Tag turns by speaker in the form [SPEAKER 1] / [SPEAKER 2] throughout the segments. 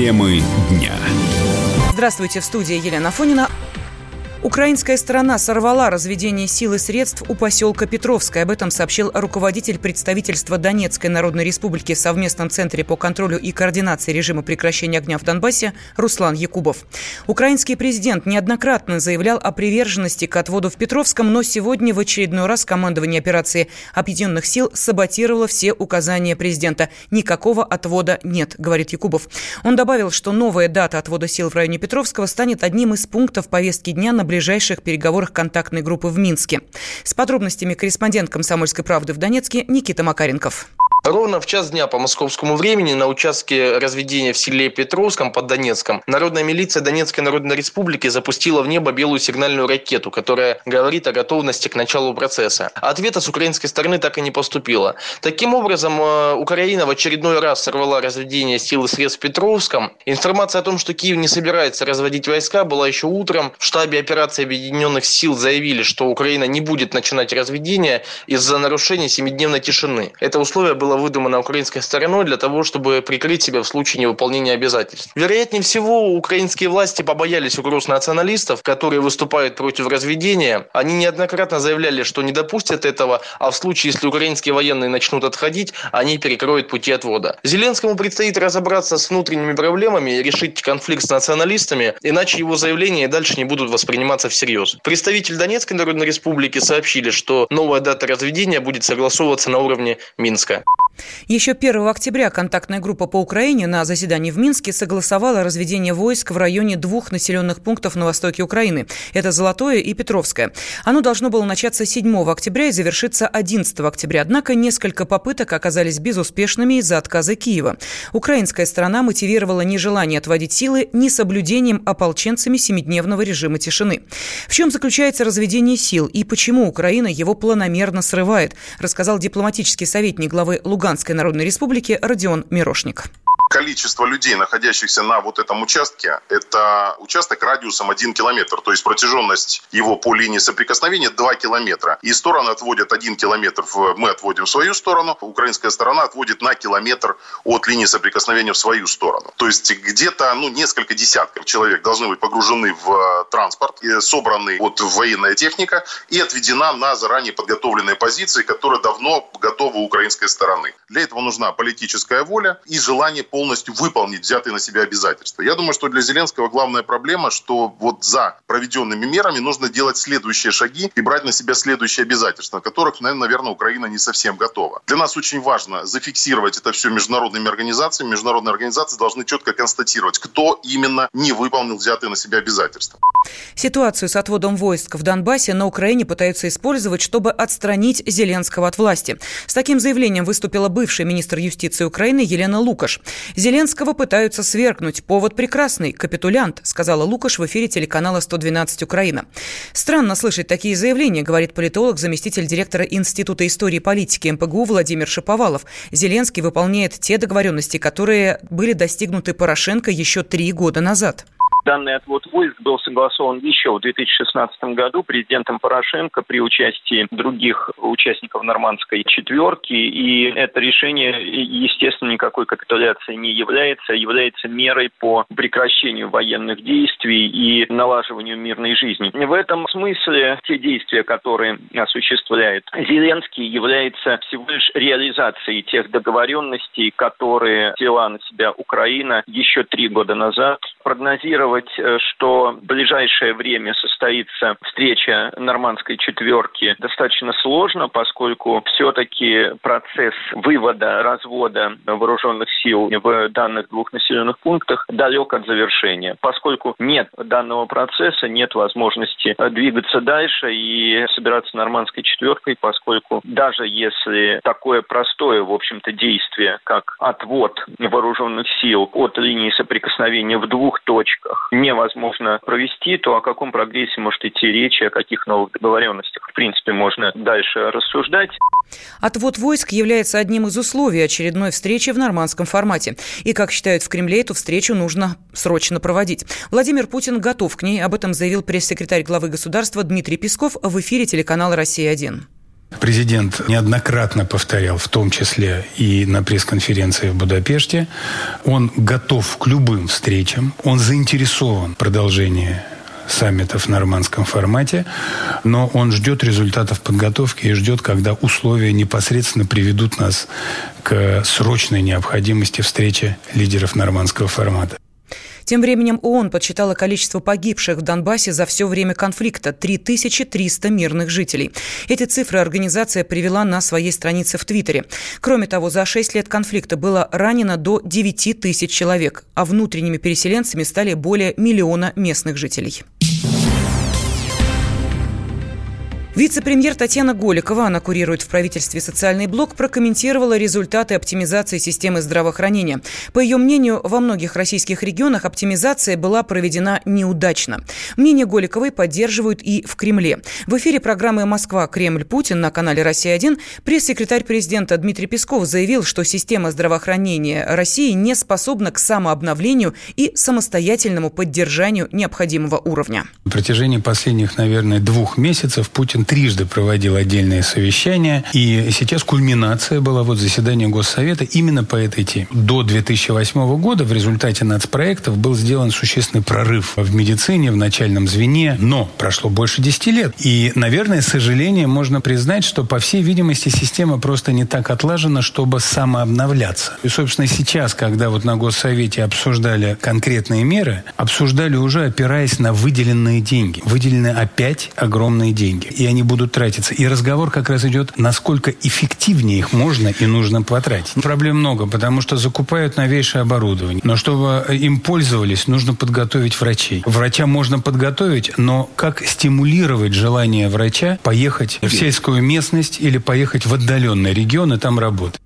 [SPEAKER 1] Темы дня.
[SPEAKER 2] Здравствуйте, в студии Елена Фонина. Украинская сторона сорвала разведение сил и средств у поселка Петровское. Об этом сообщил руководитель представительства Донецкой Народной Республики в совместном центре по контролю и координации режима прекращения огня в Донбассе Руслан Якубов. Украинский президент неоднократно заявлял о приверженности к отводу в Петровском, но сегодня в очередной раз командование операции Объединенных сил саботировало все указания президента. Никакого отвода нет, говорит Якубов. Он добавил, что новая дата отвода сил в районе Петровского станет одним из пунктов повестки дня на ближайших переговорах контактной группы в Минске. С подробностями корреспондент «Комсомольской правды» в Донецке Никита Макаренков.
[SPEAKER 3] Ровно в час дня по московскому времени на участке разведения в селе Петровском под Донецком народная милиция Донецкой Народной Республики запустила в небо белую сигнальную ракету, которая говорит о готовности к началу процесса. Ответа с украинской стороны так и не поступило. Таким образом, э, Украина в очередной раз сорвала разведение сил и средств в Петровском. Информация о том, что Киев не собирается разводить войска, была еще утром. В штабе операции Объединенных сил заявили, что Украина не будет начинать разведение из-за нарушения семидневной тишины. Это условие было было выдумано украинской стороной для того, чтобы прикрыть себя в случае невыполнения обязательств. Вероятнее всего, украинские власти побоялись угроз националистов, которые выступают против разведения. Они неоднократно заявляли, что не допустят этого, а в случае, если украинские военные начнут отходить, они перекроют пути отвода. Зеленскому предстоит разобраться с внутренними проблемами и решить конфликт с националистами, иначе его заявления дальше не будут восприниматься всерьез. Представитель Донецкой Народной Республики сообщили, что новая дата разведения будет согласовываться на уровне Минска.
[SPEAKER 2] Еще 1 октября контактная группа по Украине на заседании в Минске согласовала разведение войск в районе двух населенных пунктов на востоке Украины. Это Золотое и Петровское. Оно должно было начаться 7 октября и завершиться 11 октября. Однако несколько попыток оказались безуспешными из-за отказа Киева. Украинская сторона мотивировала нежелание отводить силы несоблюдением ополченцами семидневного режима тишины. В чем заключается разведение сил и почему Украина его планомерно срывает, рассказал дипломатический советник главы Луганской Луганской Народной Республики Родион Мирошник
[SPEAKER 4] количество людей, находящихся на вот этом участке, это участок радиусом 1 километр, то есть протяженность его по линии соприкосновения 2 километра. И стороны отводят 1 километр, мы отводим в свою сторону, украинская сторона отводит на километр от линии соприкосновения в свою сторону. То есть где-то ну, несколько десятков человек должны быть погружены в э, транспорт, собраны вот военная техника и отведена на заранее подготовленные позиции, которые давно готовы украинской стороны. Для этого нужна политическая воля и желание по полностью выполнить взятые на себя обязательства. Я думаю, что для Зеленского главная проблема, что вот за проведенными мерами нужно делать следующие шаги и брать на себя следующие обязательства, которых, наверное, Украина не совсем готова. Для нас очень важно зафиксировать это все международными организациями. Международные организации должны четко констатировать, кто именно не выполнил взятые на себя обязательства.
[SPEAKER 2] Ситуацию с отводом войск в Донбассе на Украине пытаются использовать, чтобы отстранить Зеленского от власти. С таким заявлением выступила бывший министр юстиции Украины Елена Лукаш. Зеленского пытаются свергнуть. Повод прекрасный. Капитулянт, сказала Лукаш в эфире телеканала 112 Украина. Странно слышать такие заявления, говорит политолог, заместитель директора Института истории и политики МПГУ Владимир Шиповалов. Зеленский выполняет те договоренности, которые были достигнуты Порошенко еще три года назад.
[SPEAKER 5] Данный отвод войск был согласован еще в 2016 году президентом Порошенко при участии других участников нормандской четверки. И это решение, естественно, никакой капитуляции не является, а является мерой по прекращению военных действий и налаживанию мирной жизни. В этом смысле те действия, которые осуществляет Зеленский, являются всего лишь реализацией тех договоренностей, которые взяла на себя Украина еще три года назад Прогнозировать, э, что в ближайшее время состоится встреча нормандской четверки, достаточно сложно, поскольку все-таки процесс вывода, развода вооруженных сил в данных двух населенных пунктах далек от завершения. Поскольку нет данного процесса, нет возможности двигаться дальше и собираться нормандской четверкой, поскольку даже если такое простое, в общем-то, действие, как отвод вооруженных сил от линии соприкосновения в двух точках невозможно провести, то о каком прогрессе может идти речь, о каких новых договоренностях, в принципе, можно дальше рассуждать.
[SPEAKER 2] Отвод войск является одним из условий очередной встречи в нормандском формате. И, как считают в Кремле, эту встречу нужно срочно проводить. Владимир Путин готов к ней. Об этом заявил пресс-секретарь главы государства Дмитрий Песков в эфире телеканала «Россия-1».
[SPEAKER 6] Президент неоднократно повторял, в том числе и на пресс-конференции в Будапеште, он готов к любым встречам, он заинтересован в продолжении саммитов в нормандском формате, но он ждет результатов подготовки и ждет, когда условия непосредственно приведут нас к срочной необходимости встречи лидеров нормандского формата.
[SPEAKER 2] Тем временем ООН подсчитала количество погибших в Донбассе за все время конфликта – 3300 мирных жителей. Эти цифры организация привела на своей странице в Твиттере. Кроме того, за 6 лет конфликта было ранено до 9 тысяч человек, а внутренними переселенцами стали более миллиона местных жителей. Вице-премьер Татьяна Голикова, она курирует в правительстве социальный блок, прокомментировала результаты оптимизации системы здравоохранения. По ее мнению, во многих российских регионах оптимизация была проведена неудачно. Мнение Голиковой поддерживают и в Кремле. В эфире программы «Москва. Кремль. Путин» на канале «Россия-1» пресс-секретарь президента Дмитрий Песков заявил, что система здравоохранения России не способна к самообновлению и самостоятельному поддержанию необходимого уровня.
[SPEAKER 6] На протяжении последних, наверное, двух месяцев Путин Путин трижды проводил отдельные совещания, и сейчас кульминация была вот заседание Госсовета именно по этой теме. До 2008 года в результате нацпроектов был сделан существенный прорыв в медицине, в начальном звене, но прошло больше 10 лет. И, наверное, с сожалением можно признать, что, по всей видимости, система просто не так отлажена, чтобы самообновляться. И, собственно, сейчас, когда вот на Госсовете обсуждали конкретные меры, обсуждали уже опираясь на выделенные деньги. Выделены опять огромные деньги. И они будут тратиться. И разговор как раз идет, насколько эффективнее их можно и нужно потратить. Проблем много, потому что закупают новейшее оборудование. Но чтобы им пользовались, нужно подготовить врачей. Врача можно подготовить, но как стимулировать желание врача поехать в сельскую местность или поехать в отдаленный регион и там работать?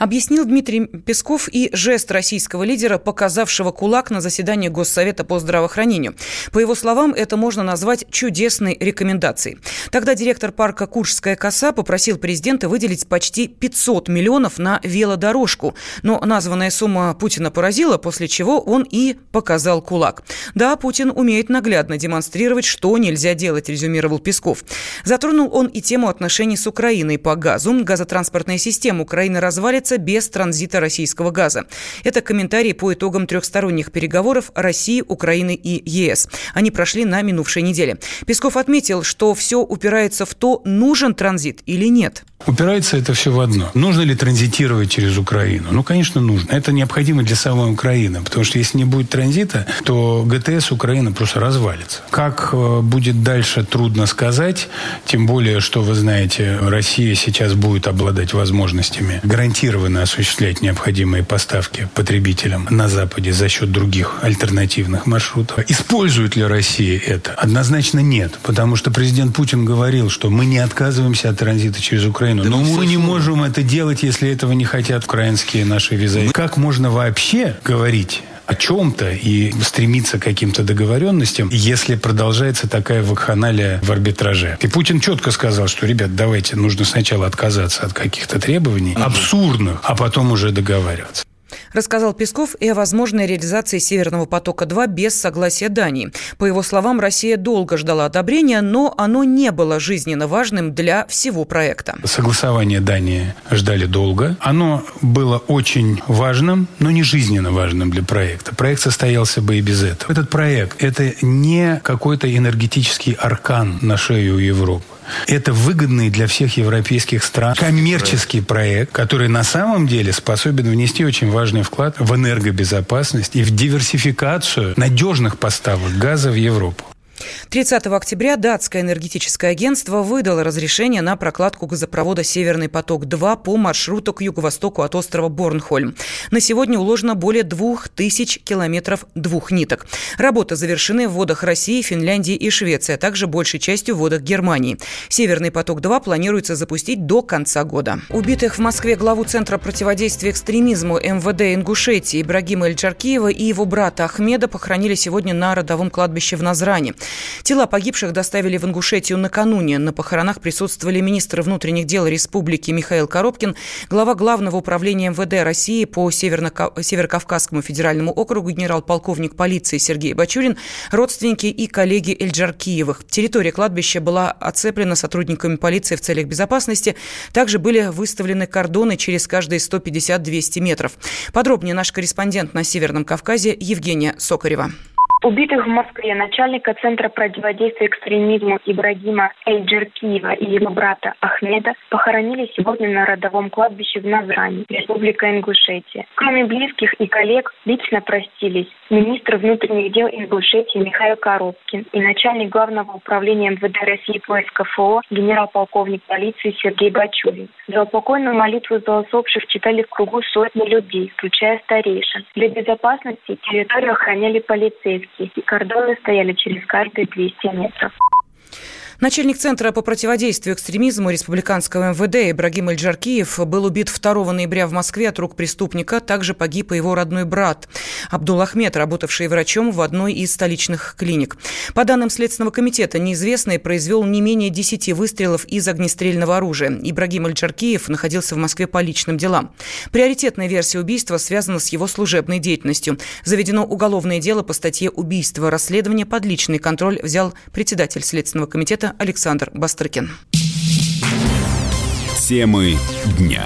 [SPEAKER 2] Объяснил Дмитрий Песков и жест российского лидера, показавшего кулак на заседании Госсовета по здравоохранению. По его словам, это можно назвать чудесной рекомендацией. Тогда директор парка Куршская коса попросил президента выделить почти 500 миллионов на велодорожку. Но названная сумма Путина поразила, после чего он и показал кулак. Да, Путин умеет наглядно демонстрировать, что нельзя делать, резюмировал Песков. Затронул он и тему отношений с Украиной по газу. Газотранспортная система Украины развалена развалится без транзита российского газа. Это комментарии по итогам трехсторонних переговоров России, Украины и ЕС. Они прошли на минувшей неделе. Песков отметил, что все упирается в то, нужен транзит или нет.
[SPEAKER 6] Упирается это все в одно. Нужно ли транзитировать через Украину? Ну, конечно, нужно. Это необходимо для самой Украины, потому что если не будет транзита, то ГТС Украины просто развалится. Как э, будет дальше, трудно сказать, тем более, что, вы знаете, Россия сейчас будет обладать возможностями гарантированно осуществлять необходимые поставки потребителям на Западе за счет других альтернативных маршрутов. Использует ли Россия это? Однозначно нет, потому что президент Путин говорил, что мы не отказываемся от транзита через Украину Украину. Но мы не можем это делать, если этого не хотят украинские наши визави. Как можно вообще говорить о чем-то и стремиться к каким-то договоренностям, если продолжается такая вакханалия в арбитраже. И Путин четко сказал, что, ребят, давайте, нужно сначала отказаться от каких-то требований абсурдных, а потом уже договариваться.
[SPEAKER 2] Рассказал Песков и о возможной реализации «Северного потока-2» без согласия Дании. По его словам, Россия долго ждала одобрения, но оно не было жизненно важным для всего проекта.
[SPEAKER 6] Согласование Дании ждали долго. Оно было очень важным, но не жизненно важным для проекта. Проект состоялся бы и без этого. Этот проект – это не какой-то энергетический аркан на шею Европы. Это выгодный для всех европейских стран коммерческий проект, который на самом деле способен внести очень важный вклад в энергобезопасность и в диверсификацию надежных поставок газа в Европу.
[SPEAKER 2] 30 октября датское энергетическое агентство выдало разрешение на прокладку газопровода «Северный поток-2» по маршруту к юго-востоку от острова Борнхольм. На сегодня уложено более 2000 километров двух ниток. Работы завершены в водах России, Финляндии и Швеции, а также большей частью в водах Германии. «Северный поток-2» планируется запустить до конца года. Убитых в Москве главу Центра противодействия экстремизму МВД Ингушетии Ибрагима Эльчаркиева и его брата Ахмеда похоронили сегодня на родовом кладбище в Назране. Тела погибших доставили в Ингушетию накануне. На похоронах присутствовали министр внутренних дел республики Михаил Коробкин, глава Главного управления МВД России по Северо-Кавказскому федеральному округу генерал-полковник полиции Сергей Бачурин, родственники и коллеги Эльджаркиевых. Территория кладбища была оцеплена сотрудниками полиции в целях безопасности. Также были выставлены кордоны через каждые 150-200 метров. Подробнее наш корреспондент на Северном Кавказе Евгения Сокарева.
[SPEAKER 7] Убитых в Москве начальника Центра противодействия экстремизму Ибрагима Эльджеркиева и его брата Ахмеда похоронили сегодня на родовом кладбище в Назране, Республика Ингушетия. Кроме близких и коллег, лично простились министр внутренних дел Ингушетии Михаил Коробкин и начальник Главного управления МВД России по СКФО генерал-полковник полиции Сергей Бачурин. За упокойную молитву за читали в кругу сотни людей, включая старейшин. Для безопасности территорию охраняли полицейские и кордоны стояли через каждые 200 метров.
[SPEAKER 2] Начальник Центра по противодействию экстремизму Республиканского МВД Ибрагим Эльджаркиев был убит 2 ноября в Москве от рук преступника. Также погиб и его родной брат Абдул Ахмед, работавший врачом в одной из столичных клиник. По данным Следственного комитета, неизвестный произвел не менее 10 выстрелов из огнестрельного оружия. Ибрагим Эльджаркиев находился в Москве по личным делам. Приоритетная версия убийства связана с его служебной деятельностью. Заведено уголовное дело по статье «Убийство». Расследование под личный контроль взял председатель Следственного комитета Александр Бастрыкин.
[SPEAKER 1] Темы дня.